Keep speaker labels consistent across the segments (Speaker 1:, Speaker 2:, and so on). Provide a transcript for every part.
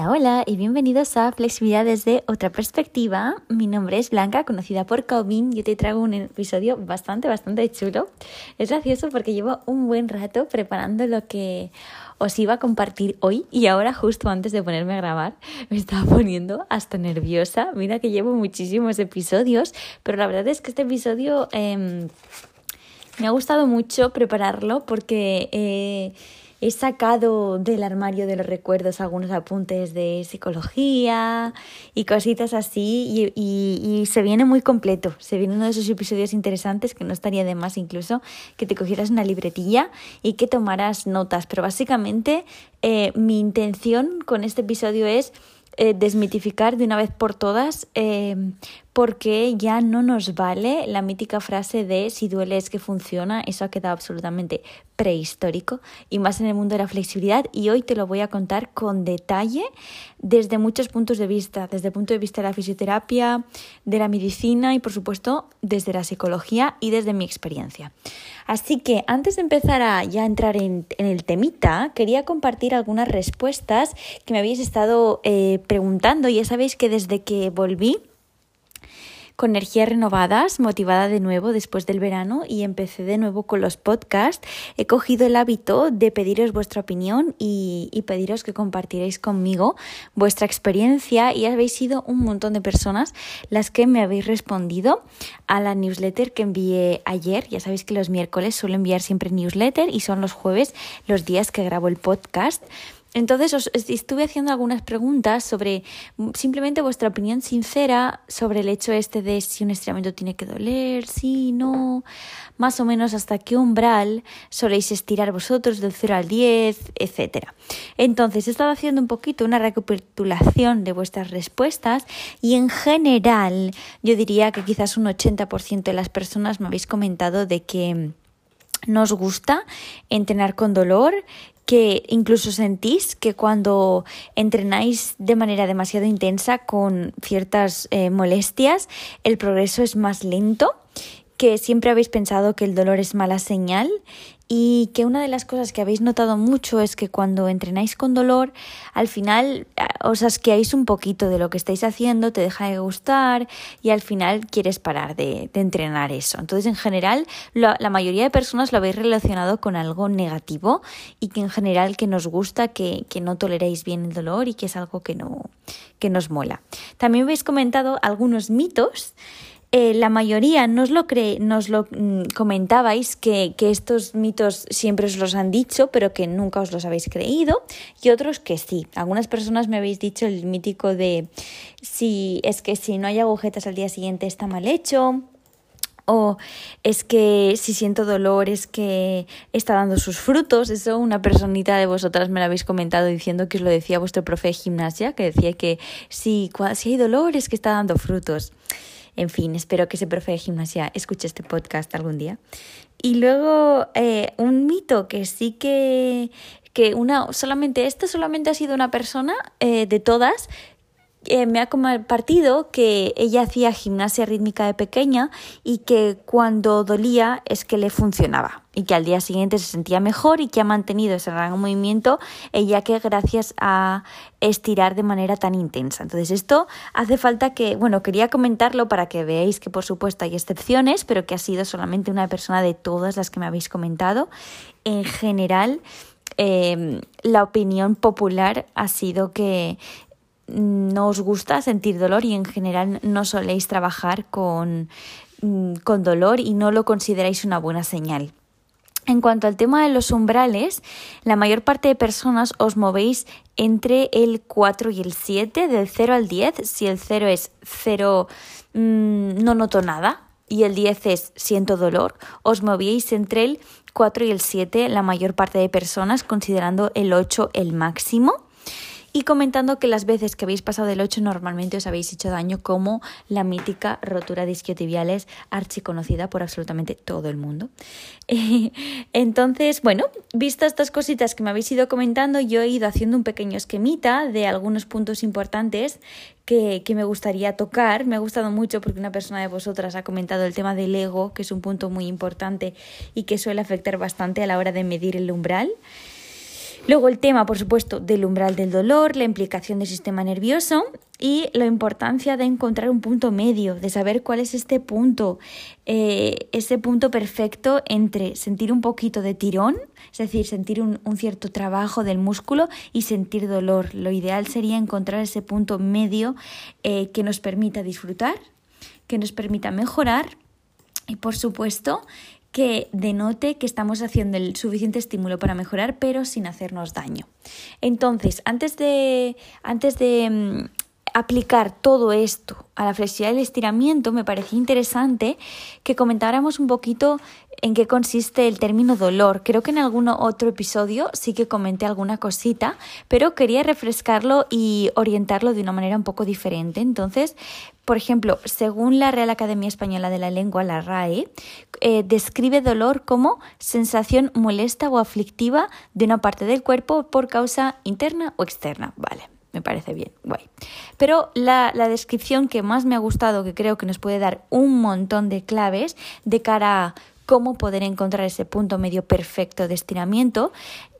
Speaker 1: Hola, hola y bienvenidos a Flexibilidad desde otra perspectiva. Mi nombre es Blanca, conocida por Calvin. Yo te traigo un episodio bastante, bastante chulo. Es gracioso porque llevo un buen rato preparando lo que os iba a compartir hoy y ahora justo antes de ponerme a grabar me estaba poniendo hasta nerviosa. Mira que llevo muchísimos episodios, pero la verdad es que este episodio em, me ha gustado mucho prepararlo porque... Eh, he sacado del armario de los recuerdos algunos apuntes de psicología y cositas así y, se viene muy completo. Se viene uno de esos episodios interesantes que no estaría de más incluso que te cogieras una libretilla y que tomaras notas. Pero básicamente eh, mi intención con este episodio es eh, desmitificar de una vez por todas eh, porque ya no nos vale la mítica frase de si duele es que funciona, eso ha quedado absolutamente prehistórico y más en el mundo de la flexibilidad y hoy te lo voy a contar con detalle desde muchos puntos de vista, desde el punto de vista de la fisioterapia, de la medicina y por supuesto desde la psicología y desde mi experiencia. Así que antes de empezar a ya entrar en, el temita, quería compartir algunas respuestas que me habéis estado eh, preguntando. Ya sabéis que desde que volví con energías renovadas, motivada de nuevo después del verano y empecé de nuevo con los podcasts. He cogido el hábito de pediros vuestra opinión y, pediros que compartiréis conmigo vuestra experiencia y habéis sido un montón de personas las que me habéis respondido a la newsletter que envié ayer. Ya sabéis que los miércoles suelo enviar siempre newsletter y son los jueves los días que grabo el podcast. Entonces os estuve haciendo algunas preguntas sobre mm, simplemente vuestra opinión sincera sobre el hecho este de si un estiramiento tiene que doler, sí, no, más o menos hasta qué umbral soléis estirar vosotros del 0 al 10, etc. Entonces he estado haciendo un poquito una recapitulación de vuestras respuestas y en general yo diría que quizás un 80% de las personas me habéis comentado de que nos gusta entrenar con dolor, que incluso sentís que cuando entrenáis de manera demasiado intensa con ciertas eh, molestias, el progreso es más lento, que siempre habéis pensado que el dolor es mala señal y que una de las cosas que habéis notado mucho es que cuando entrenáis con dolor, al final eh, os asqueáis un poquito de lo que estáis haciendo, te deja de gustar y al final quieres parar de, entrenar eso. Entonces, en general, la, mayoría de personas lo habéis relacionado con algo negativo y que en general que nos gusta, que, no toleréis bien el dolor y que es algo que no que nos mola. También habéis comentado algunos mitos eh, la mayoría nos lo, cree, nos lo mm, comentabais que, que, estos mitos siempre os los han dicho, pero que nunca os los habéis creído, y otros que sí. Algunas personas me habéis dicho el mítico de si es que si no hay agujetas al día siguiente está mal hecho. O es que si siento dolor es que está dando sus frutos. Eso una personita de vosotras me lo habéis comentado diciendo que os lo decía vuestro profe de gimnasia, que decía que si, si hay dolor es que está dando frutos. En fin, espero que ese profe de gimnasia escuche este podcast algún día. Y luego eh, un mito que sí que, que una, solamente, esta solamente ha sido una persona eh, de todas eh, me ha compartido que ella hacía gimnasia rítmica de pequeña y que cuando dolía es que le funcionaba y que al día siguiente se sentía mejor y que ha mantenido ese de movimiento ella que gracias a estirar de manera tan intensa. Entonces esto hace falta que, bueno, quería comentarlo para que veáis que por supuesto hay excepciones, pero que ha sido solamente una persona de todas las que me habéis comentado. En general, eh, la opinión popular ha sido que no os gusta sentir dolor y en general no soléis trabajar con, mm, con dolor y no lo consideráis una buena señal. En cuanto al tema de los umbrales, la mayor parte de personas os movéis entre el 4 y el 7, del 0 al 10. Si el 0 es 0, mm, no noto nada, y el 10 es siento dolor, os movéis entre el 4 y el 7, la mayor parte de personas, considerando el 8 el máximo y comentando que las veces que habéis pasado del 8 normalmente os habéis hecho daño como la mítica rotura de isquiotibiales archiconocida por absolutamente todo el mundo. entonces, bueno, visto estas cositas que me habéis ido comentando, yo he ido haciendo un pequeño esquemita de algunos puntos importantes que, que, me gustaría tocar. Me ha gustado mucho porque una persona de vosotras ha comentado el tema del ego, que es un punto muy importante y que suele afectar bastante a la hora de medir el umbral. Luego el tema, por supuesto, del umbral del dolor, la implicación del sistema nervioso y la importancia de encontrar un punto medio, de saber cuál es este punto, eh, ese punto perfecto entre sentir un poquito de tirón, es decir, sentir un, cierto trabajo del músculo y sentir dolor. Lo ideal sería encontrar ese punto medio eh, que nos permita disfrutar, que nos permita mejorar y, por supuesto, que denote que estamos haciendo el suficiente estímulo para mejorar, pero sin hacernos daño. Entonces, antes de, antes de mm, aplicar todo esto a la flexibilidad y el estiramiento, me parecía interesante que comentáramos un poquito en qué consiste el término dolor. Creo que en algún otro episodio sí que comenté alguna cosita, pero quería refrescarlo y orientarlo de una manera un poco diferente. Entonces, por ejemplo, según la Real Academia Española de la Lengua, la RAE, eh, describe dolor como sensación molesta o aflictiva de una parte del cuerpo por causa interna o externa. Vale me parece bien, guay. Pero la, la, descripción que más me ha gustado, que creo que nos puede dar un montón de claves de cara a cómo poder encontrar ese punto medio perfecto de estiramiento,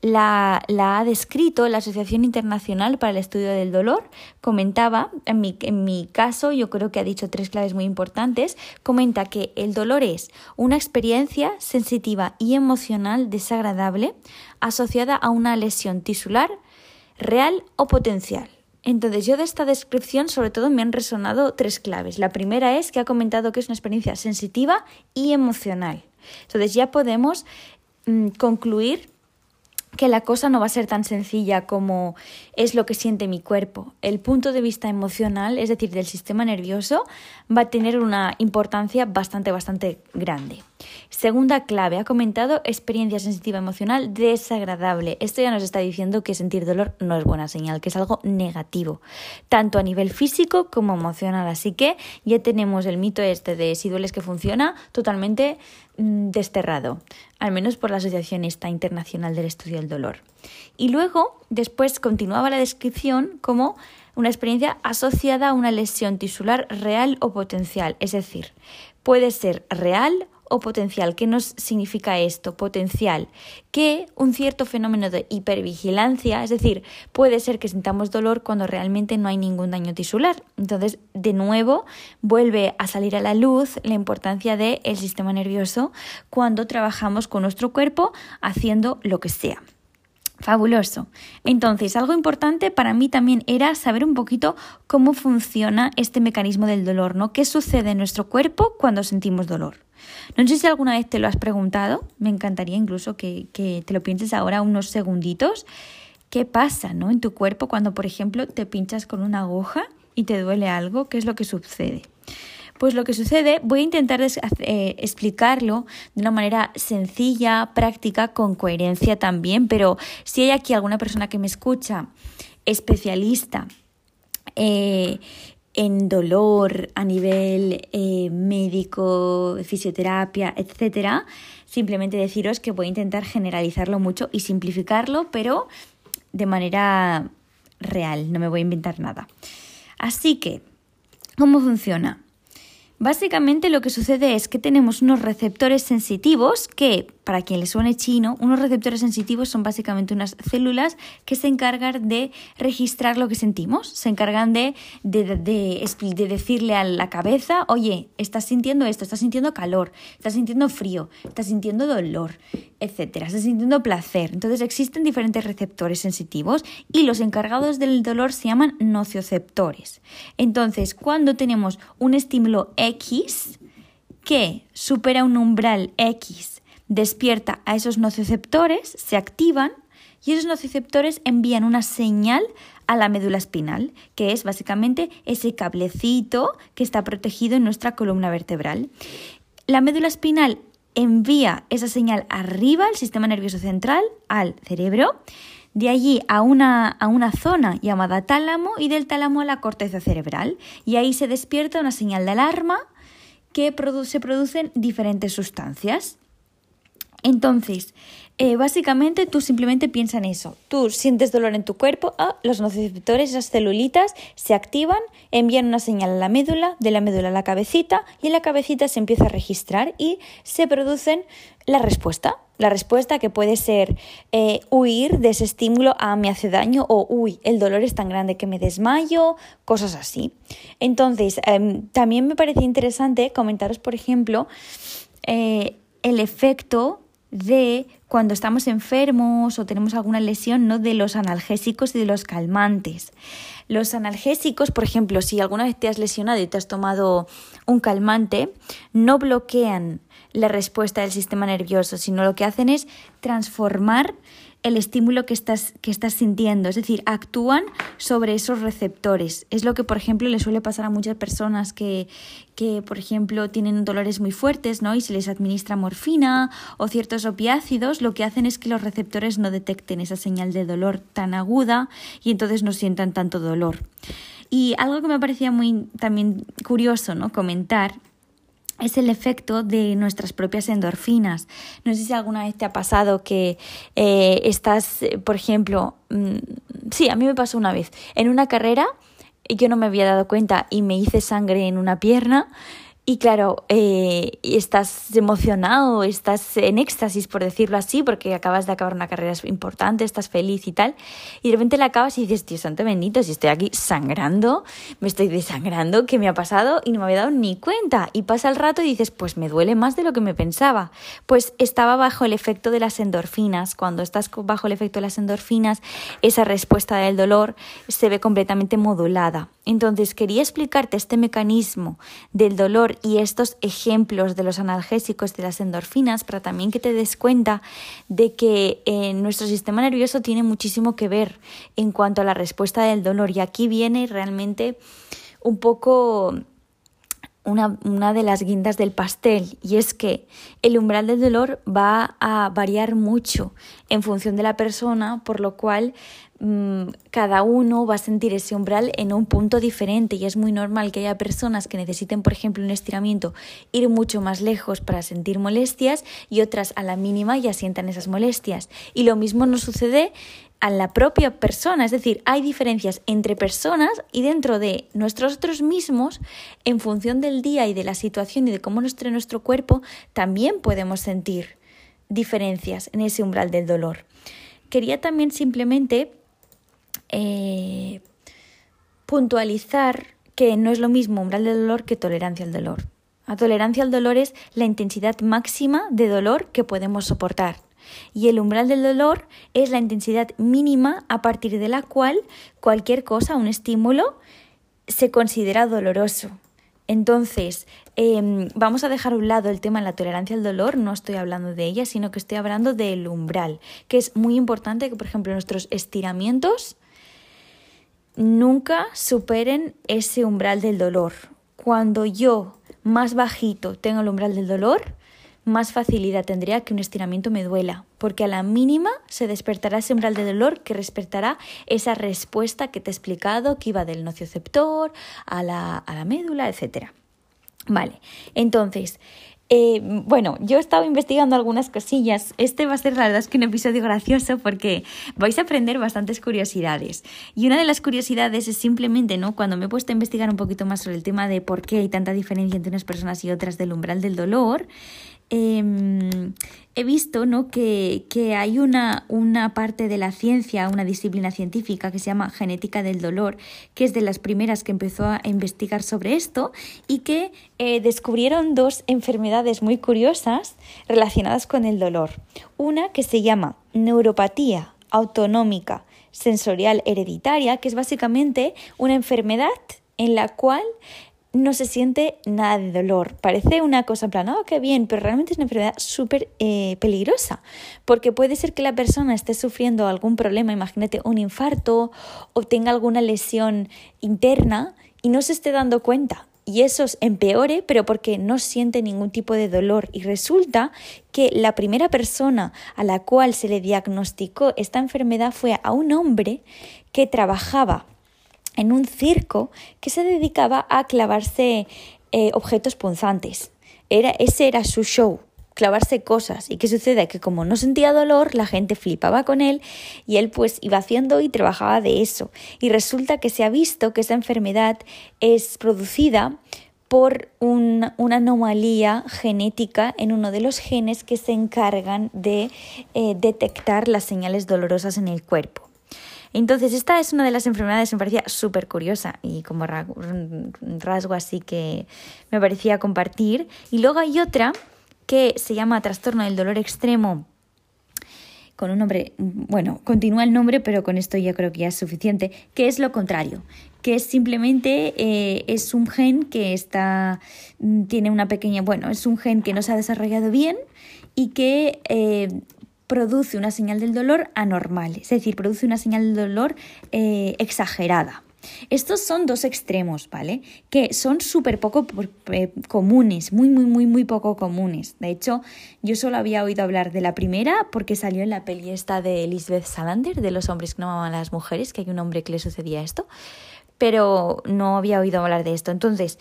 Speaker 1: la, ha descrito la Asociación Internacional para el Estudio del Dolor. Comentaba, en mi, en mi caso, yo creo que ha dicho tres claves muy importantes, comenta que el dolor es una experiencia sensitiva y emocional desagradable asociada a una lesión tisular, real o potencial. Entonces, yo de esta descripción sobre todo me han resonado tres claves. La primera es que ha comentado que es una experiencia sensitiva y emocional. Entonces ya podemos mm, concluir que la cosa no va a ser tan sencilla como es lo que siente mi cuerpo. El punto de vista emocional, es decir, del sistema nervioso, va a tener una importancia bastante, bastante grande. Segunda clave, ha comentado experiencia sensitiva emocional desagradable. Esto ya nos está diciendo que sentir dolor no es buena señal, que es algo negativo, tanto a nivel físico como emocional. Así que ya tenemos el mito este de si dueles que funciona totalmente mm, desterrado, al menos por la Asociación esta Internacional del Estudio del Dolor. Y luego, después continuaba la descripción como una experiencia asociada a una lesión tisular real o potencial, es decir, puede ser real o potencial. ¿Qué nos significa esto? Potencial. Que un cierto fenómeno de hipervigilancia, es decir, puede ser que sintamos dolor cuando realmente no hay ningún daño tisular. Entonces, de nuevo, vuelve a salir a la luz la importancia del sistema nervioso cuando trabajamos con nuestro cuerpo haciendo lo que sea. Fabuloso. Entonces, algo importante para mí también era saber un poquito cómo funciona este mecanismo del dolor, ¿no? ¿Qué sucede en nuestro cuerpo cuando sentimos dolor? No sé si alguna vez te lo has preguntado, me encantaría incluso que, que te lo pienses ahora unos segunditos. ¿Qué pasa ¿no? en tu cuerpo cuando, por ejemplo, te pinchas con una aguja y te duele algo? ¿Qué es lo que sucede? Pues lo que sucede, voy a intentar eh, explicarlo de una manera sencilla, práctica, con coherencia también, pero si hay aquí alguna persona que me escucha, especialista, eh, en dolor a nivel eh, médico, fisioterapia, etcétera, simplemente deciros que voy a intentar generalizarlo mucho y simplificarlo, pero de manera real, no me voy a inventar nada. Así que, ¿cómo funciona? Básicamente lo que sucede es que tenemos unos receptores sensitivos que, para quien le suene chino, unos receptores sensitivos son básicamente unas células que se encargan de registrar lo que sentimos, se encargan de, de, decirle a la cabeza, oye, estás sintiendo esto, estás sintiendo calor, estás sintiendo frío, estás sintiendo dolor, etcétera, estás sintiendo placer. Entonces existen diferentes receptores sensitivos y los encargados del dolor se llaman nocioceptores. Entonces, cuando tenemos un estímulo X que supera un umbral X, despierta a esos nociceptores, se activan y esos nociceptores envían una señal a la médula espinal, que es básicamente ese cablecito que está protegido en nuestra columna vertebral. La médula espinal envía esa señal arriba al sistema nervioso central, al cerebro, de allí a una, a una zona llamada tálamo y del tálamo a la corteza cerebral. Y ahí se despierta una señal de alarma que se producen diferentes sustancias. Entonces, eh, básicamente tú simplemente piensas en eso. Tú sientes dolor en tu cuerpo, ah, los nociceptores, esas celulitas, se activan, envían una señal a la médula, de la médula a la cabecita, y en la cabecita se empieza a registrar y se producen la respuesta. La respuesta que puede ser eh, huir de ese estímulo, a me hace daño, o uy, el dolor es tan grande que me desmayo, cosas así. Entonces, em, también me parece interesante comentaros, por ejemplo, eh, el efecto de cuando estamos enfermos o tenemos alguna lesión, ¿no? De los analgésicos y de los calmantes. Los analgésicos, por ejemplo, si alguna vez te has lesionado y te has tomado un calmante, no bloquean la respuesta del sistema nervioso, sino lo que hacen es transformar el estímulo que estás, que estás sintiendo, es decir, actúan sobre esos receptores. Es lo que, por ejemplo, le suele pasar a muchas personas que, que, por ejemplo, tienen dolores muy fuertes, ¿no? Y se les administra morfina o ciertos opiácidos, lo que hacen es que los receptores no detecten esa señal de dolor tan aguda y entonces no sientan tanto dolor. Y algo que me parecía muy también curioso, ¿no? Comentar es el efecto de nuestras propias endorfinas. No sé si alguna vez te ha pasado que eh, estás, por ejemplo, mm, sí, a mí me pasó una vez, en una carrera, yo no me había dado cuenta y me hice sangre en una pierna y claro, eh, estás emocionado, estás en éxtasis, por decirlo así, porque acabas de acabar una carrera importante, estás feliz y tal, y de repente la acabas y dices, Dios santo bendito, si estoy aquí sangrando, me estoy desangrando, ¿qué me ha pasado? Y no me había dado ni cuenta. Y pasa el rato y dices, pues me duele más de lo que me pensaba. Pues estaba bajo el efecto de las endorfinas. Cuando estás bajo el efecto de las endorfinas, esa respuesta del dolor se ve completamente modulada. Entonces, quería explicarte este mecanismo del dolor y estos ejemplos de los analgésicos de las endorfinas para también que te des cuenta de que eh, nuestro sistema nervioso tiene muchísimo que ver en cuanto a la respuesta del dolor. Y aquí viene realmente un poco una, una, de las guindas del pastel y es que el umbral del dolor va a variar mucho en función de la persona, por lo cual cada uno va a sentir ese umbral en un punto diferente y es muy normal que haya personas que necesiten, por ejemplo, un estiramiento, ir mucho más lejos para sentir molestias y otras a la mínima ya sientan esas molestias. Y lo mismo nos sucede a la propia persona, es decir, hay diferencias entre personas y dentro de nosotros mismos, en función del día y de la situación y de cómo nos trae nuestro cuerpo, también podemos sentir diferencias en ese umbral del dolor. Quería también simplemente eh, puntualizar que no es lo mismo umbral de dolor que tolerancia al dolor. La tolerancia al dolor es la intensidad máxima de dolor que podemos soportar. Y el umbral del dolor es la intensidad mínima a partir de la cual cualquier cosa, un estímulo, se considera doloroso. Entonces, em, vamos a dejar a un lado el tema de la tolerancia al dolor, no estoy hablando de ella, sino que estoy hablando del umbral, que es muy importante que, por ejemplo, nuestros estiramientos nunca superen ese umbral del dolor. Cuando yo más bajito tengo el umbral del dolor, más facilidad tendría que un estiramiento me duela, porque a la mínima se despertará ese umbral de dolor que despertará esa respuesta que te he explicado, que iba del nocioceptor a la, a la médula, etc. Vale, entonces, eh, bueno, yo he estado investigando algunas cosillas. Este va a ser, la verdad, es que un episodio gracioso porque vais a aprender bastantes curiosidades. Y una de las curiosidades es simplemente, ¿no? Cuando me he puesto a investigar un poquito más sobre el tema de por qué hay tanta diferencia entre unas personas y otras del umbral del dolor, Em, he visto ¿no? que, hay una, una, parte de la ciencia, una disciplina científica que se llama genética del dolor, que es de las primeras que empezó a investigar sobre esto y que eh, descubrieron dos enfermedades muy curiosas relacionadas con el dolor. Una que se llama neuropatía autonómica sensorial hereditaria, que es básicamente una enfermedad en la cual no se siente nada de dolor. Parece una cosa en plan, oh, qué bien, pero realmente es una enfermedad súper eh, peligrosa, porque puede ser que la persona esté sufriendo algún problema, imagínate un infarto o tenga alguna lesión interna y no se esté dando cuenta. Y eso empeore, pero porque no siente ningún tipo de dolor. Y resulta que la primera persona a la cual se le diagnosticó esta enfermedad fue a un hombre que trabajaba en un circo que se dedicaba a clavarse eh, objetos punzantes. Era, ese era su show, clavarse cosas. ¿Y qué sucede? Que como no sentía dolor, la gente flipaba con él y él pues iba haciendo y trabajaba de eso. Y resulta que se ha visto que esa enfermedad es producida por una anomalía genética en uno de los genes que se encargan de eh, detectar las señales dolorosas en el cuerpo. Entonces, esta es una de las enfermedades, me parecía súper curiosa y como rasgo así que me parecía compartir. Y luego hay otra que se llama trastorno del dolor extremo con un nombre, bueno, continúa el nombre, pero con esto ya creo que ya es suficiente, que es lo contrario, que es simplemente eh, es un gen que está mm, tiene una pequeña bueno es un gen que no se ha desarrollado bien y que eh, produce una señal del dolor anormal es decir produce una señal del dolor eh, exagerada estos son dos extremos, ¿vale? Que son súper poco comunes, muy, muy, muy, muy poco comunes. De hecho, yo solo había oído hablar de la primera porque salió en la peli esta de Elizabeth Salander, de los hombres que no amaban a las mujeres, que hay un hombre que le sucedía esto pero no había oído hablar de esto. Entonces,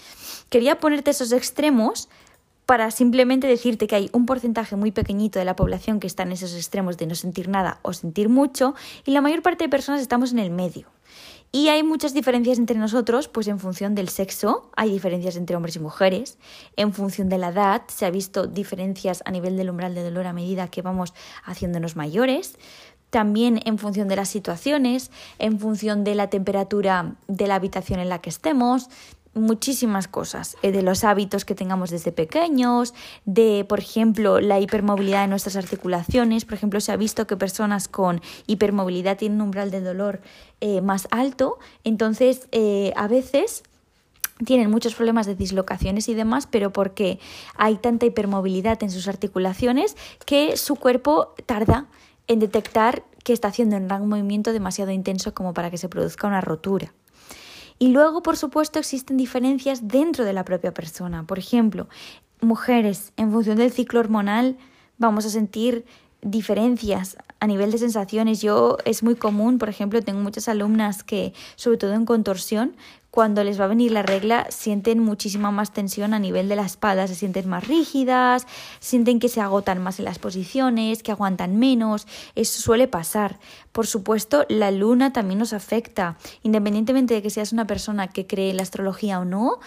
Speaker 1: quería ponerte esos extremos para simplemente decirte que hay un porcentaje muy pequeñito de la población que está en esos extremos de no sentir nada o sentir mucho y la mayor parte de personas estamos en el medio. Y hay muchas diferencias entre nosotros, pues en función del sexo, hay diferencias entre hombres y mujeres, en función de la edad, se ha visto diferencias a nivel del umbral de dolor a medida que vamos haciéndonos mayores, también en función de las situaciones, en función de la temperatura de la habitación en la que estemos, muchísimas cosas, eh, de los hábitos que tengamos desde pequeños, de, por ejemplo, la hipermovilidad de nuestras articulaciones. Por ejemplo, se ha visto que personas con hipermovilidad tienen un umbral de dolor eh, más alto, entonces eh, a veces tienen muchos problemas de dislocaciones y demás, pero porque hay tanta hipermovilidad en sus articulaciones que su cuerpo tarda en detectar que está haciendo un movimiento demasiado intenso como para que se produzca una rotura. Y luego, por supuesto, existen diferencias dentro de la propia persona. Por ejemplo, mujeres, en función del ciclo hormonal, vamos a sentir diferencias a nivel de sensaciones. Yo es muy común, por ejemplo, tengo muchas alumnas que, sobre todo en contorsión, cuando les va a venir la regla sienten muchísima más tensión a nivel de la espalda, se sienten más rígidas, sienten que se agotan más en las posiciones, que aguantan menos, eso suele pasar. Por supuesto, la luna también nos afecta, independientemente de que seas una persona que cree en la astrología o no,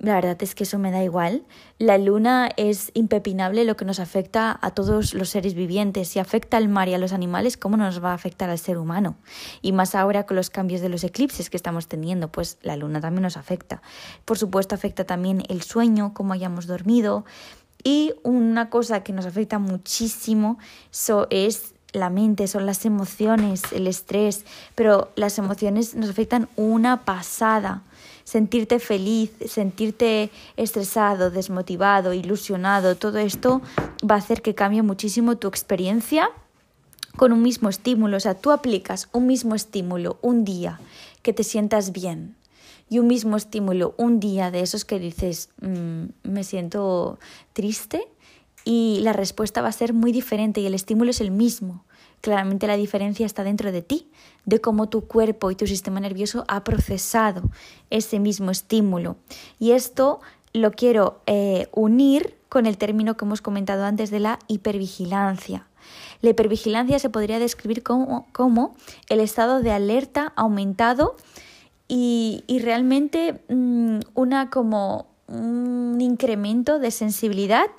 Speaker 1: la verdad es que eso me da igual. La luna es impepinable lo que nos afecta a todos los seres vivientes. Si afecta al mar y a los animales, ¿cómo nos va a afectar al ser humano? Y más ahora con los cambios de los eclipses que estamos teniendo, pues la luna también nos afecta. Por supuesto, afecta también el sueño, cómo hayamos dormido. Y una cosa que nos afecta muchísimo es la mente, son las emociones, el estrés, pero las emociones nos afectan una pasada sentirte feliz, sentirte estresado, desmotivado, ilusionado, todo esto va a hacer que cambie muchísimo tu experiencia con un mismo estímulo. O sea, tú aplicas un mismo estímulo un día que te sientas bien y un mismo estímulo un día de esos que dices, mm, me siento triste y la respuesta va a ser muy diferente y el estímulo es el mismo. Claramente la diferencia está dentro de ti, de cómo tu cuerpo y tu sistema nervioso ha procesado ese mismo estímulo. Y esto lo quiero eh, unir con el término que hemos comentado antes de la hipervigilancia. La hipervigilancia se podría describir como, como el estado de alerta aumentado y, realmente mm, una como un incremento de sensibilidad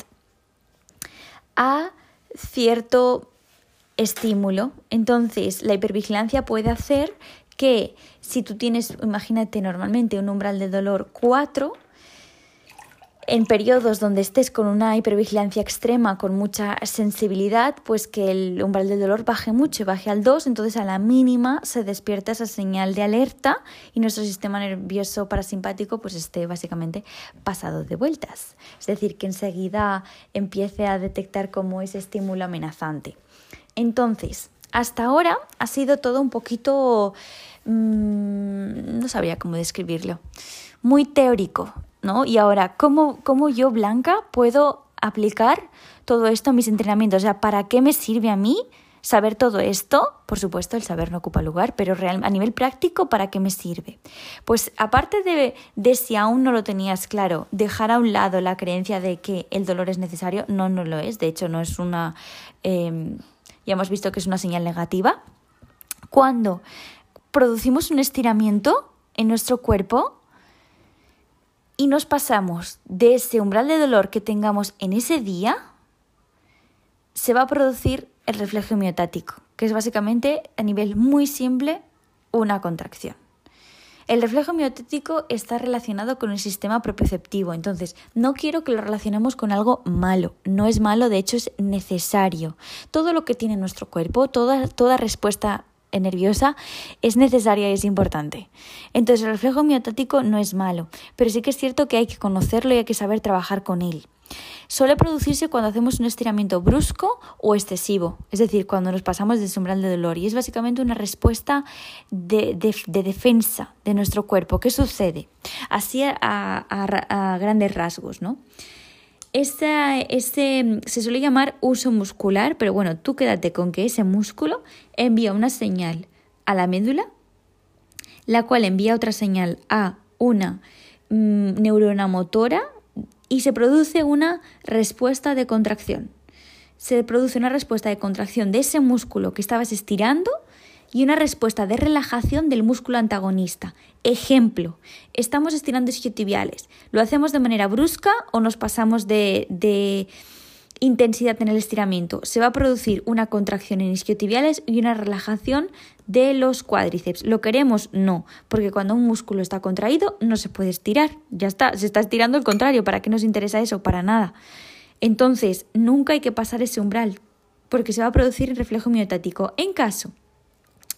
Speaker 1: a cierto estímulo. Entonces, la hipervigilancia puede hacer que si tú tienes, imagínate normalmente un umbral de dolor 4, en periodos donde estés con una hipervigilancia extrema, con mucha sensibilidad, pues que el umbral del dolor baje mucho, baje al 2, entonces a la mínima se despierta esa señal de alerta y nuestro sistema nervioso parasimpático pues esté básicamente pasado de vueltas. Es decir, que enseguida empiece a detectar como ese estímulo amenazante. Entonces, hasta ahora ha sido todo un poquito... Mm, no sabía cómo describirlo. Muy teórico, ¿no? Y ahora, ¿cómo, ¿cómo yo, Blanca, puedo aplicar todo esto a mis entrenamientos? O sea, ¿para qué me sirve a mí saber todo esto, por supuesto el saber no ocupa lugar, pero real, a nivel práctico, ¿para qué me sirve? Pues aparte de, de, si aún no lo tenías claro, dejar a un lado la creencia de que el dolor es necesario, no, no lo es, de hecho no es una, eh, ya hemos visto que es una señal negativa. Cuando producimos un estiramiento en nuestro cuerpo, y nos pasamos de ese umbral de dolor que tengamos en ese día, se va a producir el reflejo miotático, que es básicamente a nivel muy simple una contracción. El reflejo miotático está relacionado con el sistema propioceptivo, entonces no quiero que lo relacionemos con algo malo. No es malo, de hecho es necesario. Todo lo que tiene nuestro cuerpo, toda, toda respuesta nerviosa es necesaria y es importante. Entonces el reflejo miotático no es malo, pero sí que es cierto que hay que conocerlo y hay que saber trabajar con él. Suele producirse cuando hacemos un estiramiento brusco o excesivo, es decir, cuando nos pasamos de umbral de dolor y es básicamente una respuesta de, defensa de nuestro cuerpo. ¿Qué sucede? Así a grandes rasgos, ¿no? Este, se suele llamar uso muscular, pero bueno, tú quédate con que ese músculo envía una señal a la médula, la cual envía otra señal a una mm, neurona motora y se produce una respuesta de contracción. Se produce una respuesta de contracción de ese músculo que estabas estirando y una respuesta de relajación del músculo antagonista. Ejemplo, estamos estirando isquiotibiales. ¿Lo hacemos de manera brusca o nos pasamos de, de intensidad en el estiramiento? Se va a producir una contracción en isquiotibiales y una relajación de los cuádriceps. ¿Lo queremos? No, porque cuando un músculo está contraído no se puede estirar. Ya está, se está estirando el contrario. ¿Para qué nos interesa eso? Para nada. Entonces, nunca hay que pasar ese umbral, porque se va a producir el reflejo miotático. En caso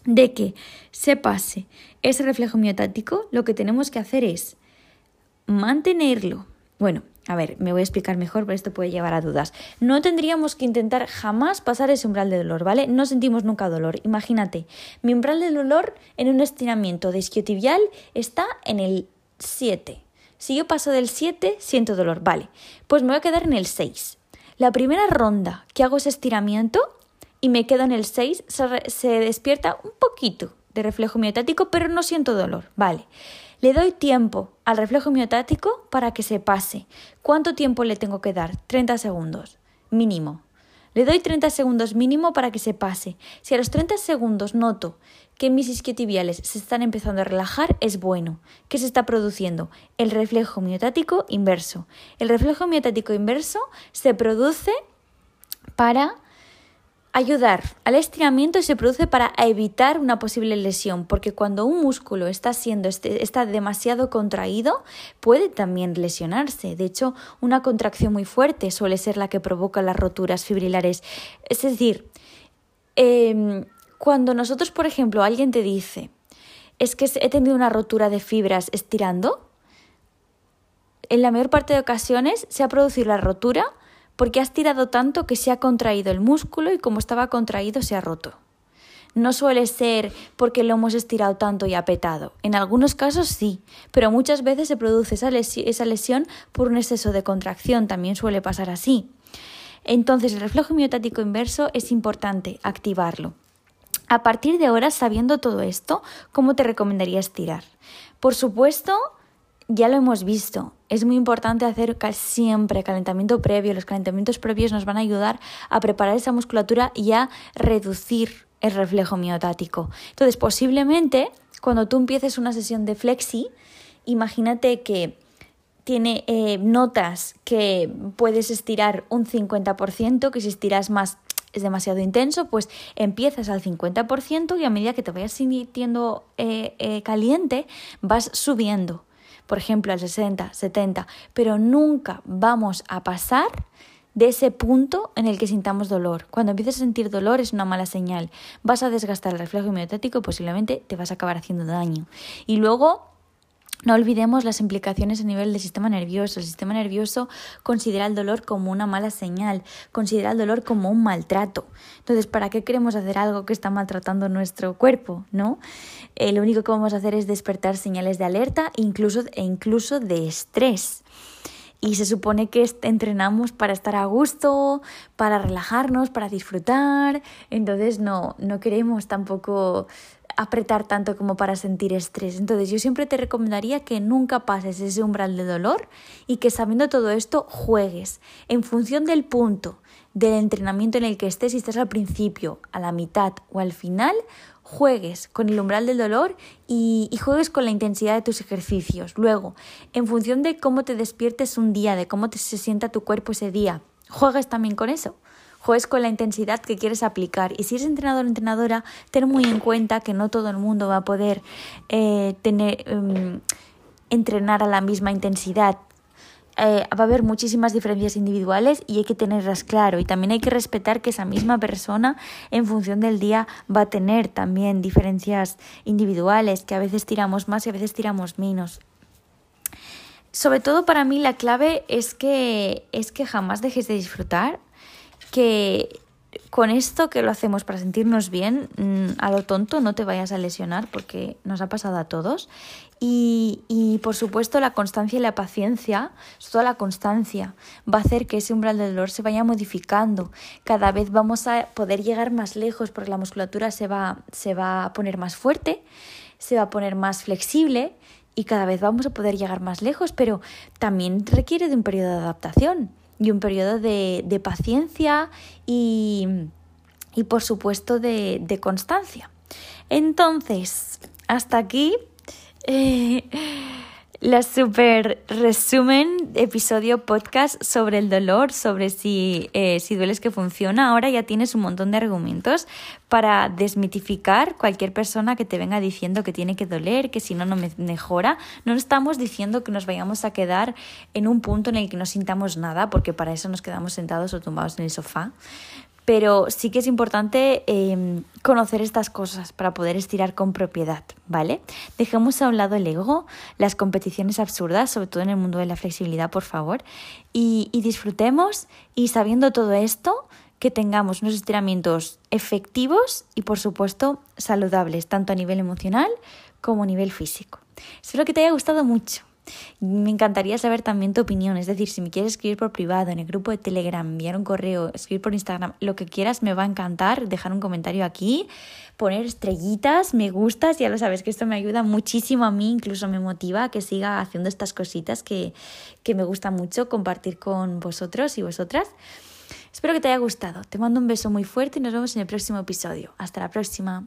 Speaker 1: de que se pase ese reflejo miotático, lo que tenemos que hacer es mantenerlo. Bueno, a ver, me voy a explicar mejor, pero esto puede llevar a dudas. No tendríamos que intentar jamás pasar ese umbral de dolor, ¿vale? No sentimos nunca dolor. Imagínate, mi umbral de dolor en un estiramiento de isquiotibial está en el 7. Si yo paso del 7, siento dolor, vale. Pues me voy a quedar en el 6. La primera ronda que hago ese estiramiento, y me quedo en el 6, se, despierta un poquito de reflejo miotático, pero no siento dolor. Vale. Le doy tiempo al reflejo miotático para que se pase. ¿Cuánto tiempo le tengo que dar? 30 segundos, mínimo. Le doy 30 segundos mínimo para que se pase. Si a los 30 segundos noto que mis isquiotibiales se están empezando a relajar, es bueno. ¿Qué se está produciendo? El reflejo miotático inverso. El reflejo miotático inverso se produce para ayudar al estiramiento se produce para evitar una posible lesión, porque cuando un músculo está siendo este, está demasiado contraído, puede también lesionarse. De hecho, una contracción muy fuerte suele ser la que provoca las roturas fibrilares. Es decir, em, cuando nosotros, por ejemplo, alguien te dice, es que he tenido una rotura de fibras estirando, en la mayor parte de ocasiones se ha producido la rotura porque has tirado tanto que se ha contraído el músculo y como estaba contraído se ha roto. No suele ser porque lo hemos estirado tanto y apetado. En algunos casos sí, pero muchas veces se produce esa, lesión por un exceso de contracción. También suele pasar así. Entonces, el reflejo miotático inverso es importante activarlo. A partir de ahora, sabiendo todo esto, ¿cómo te recomendaría estirar? Por supuesto, ya lo hemos visto. Es muy importante hacer siempre calentamiento previo. Los calentamientos previos nos van a ayudar a preparar esa musculatura y a reducir el reflejo miotático. Entonces, posiblemente, cuando tú empieces una sesión de flexi, imagínate que tiene eh, notas que puedes estirar un 50%, que si estiras más es demasiado intenso, pues empiezas al 50% y a medida que te vayas sintiendo eh, eh, caliente, vas subiendo por ejemplo, al 60, 70, pero nunca vamos a pasar de ese punto en el que sintamos dolor. Cuando empieces a sentir dolor es una mala señal. Vas a desgastar el reflejo inmunológico y posiblemente te vas a acabar haciendo daño. Y luego no olvidemos las implicaciones a nivel del sistema nervioso. El sistema nervioso considera el dolor como una mala señal, considera el dolor como un maltrato. Entonces, ¿para qué queremos hacer algo que está maltratando nuestro cuerpo? ¿No? Eh, lo único que vamos a hacer es despertar señales de alerta incluso, e incluso de estrés. y se supone que entrenamos para estar a gusto, para relajarnos, para disfrutar. Entonces no, no queremos tampoco apretar tanto como para sentir estrés. Entonces yo siempre te recomendaría que nunca pases ese umbral de dolor y que sabiendo todo esto juegues en función del punto del entrenamiento en el que estés, si estás al principio, a la mitad o al final, juegues con el umbral del dolor y, juegues con la intensidad de tus ejercicios. Luego, en función de cómo te despiertes un día, de cómo te, se sienta tu cuerpo ese día, juegues también con eso. Juegues con la intensidad que quieres aplicar. Y si eres entrenador o entrenadora, ten muy en cuenta que no todo el mundo va a poder eh, tener, em, entrenar a la misma intensidad eh, va a haber muchísimas diferencias individuales y hay que tenerlas claro. Y también hay que respetar que esa misma persona, en función del día, va a tener también diferencias individuales, que a veces tiramos más y a veces tiramos menos. Sobre todo para mí la clave es que, es que jamás dejes de disfrutar, que con esto que lo hacemos para sentirnos bien, mm, a lo tonto no te vayas a lesionar porque nos ha pasado a todos. Y, y, por supuesto la constancia y la paciencia, toda la constancia, va a hacer que ese umbral del dolor se vaya modificando. Cada vez vamos a poder llegar más lejos porque la musculatura se va, se va a poner más fuerte, se va a poner más flexible y cada vez vamos a poder llegar más lejos, pero también requiere de un periodo de adaptación y un periodo de, de paciencia y, y, por supuesto de, de, constancia. Entonces, hasta aquí eh, la super resumen episodio podcast sobre el dolor, sobre si, eh, si dueles que funciona. Ahora ya tienes un montón de argumentos para desmitificar cualquier persona que te venga diciendo que tiene que doler, que si no, no me mejora. No estamos diciendo que nos vayamos a quedar en un punto en el que no sintamos nada, porque para eso nos quedamos sentados o tumbados en el sofá pero sí que es importante em, conocer estas cosas para poder estirar con propiedad, ¿vale? Dejemos a un lado el ego, las competiciones absurdas, sobre todo en el mundo de la flexibilidad, por favor, y, y disfrutemos y sabiendo todo esto, que tengamos unos estiramientos efectivos y, por supuesto, saludables, tanto a nivel emocional como a nivel físico. Espero que te haya gustado mucho. Me encantaría saber también tu opinión, es decir, si me quieres escribir por privado, en el grupo de Telegram, enviar un correo, escribir por Instagram, lo que quieras, me va a encantar dejar un comentario aquí, poner estrellitas, me gustas, ya lo sabes que esto me ayuda muchísimo a mí, incluso me motiva a que siga haciendo estas cositas que, que me gusta mucho compartir con vosotros y vosotras. Espero que te haya gustado. Te mando un beso muy fuerte y nos vemos en el próximo episodio. Hasta la próxima.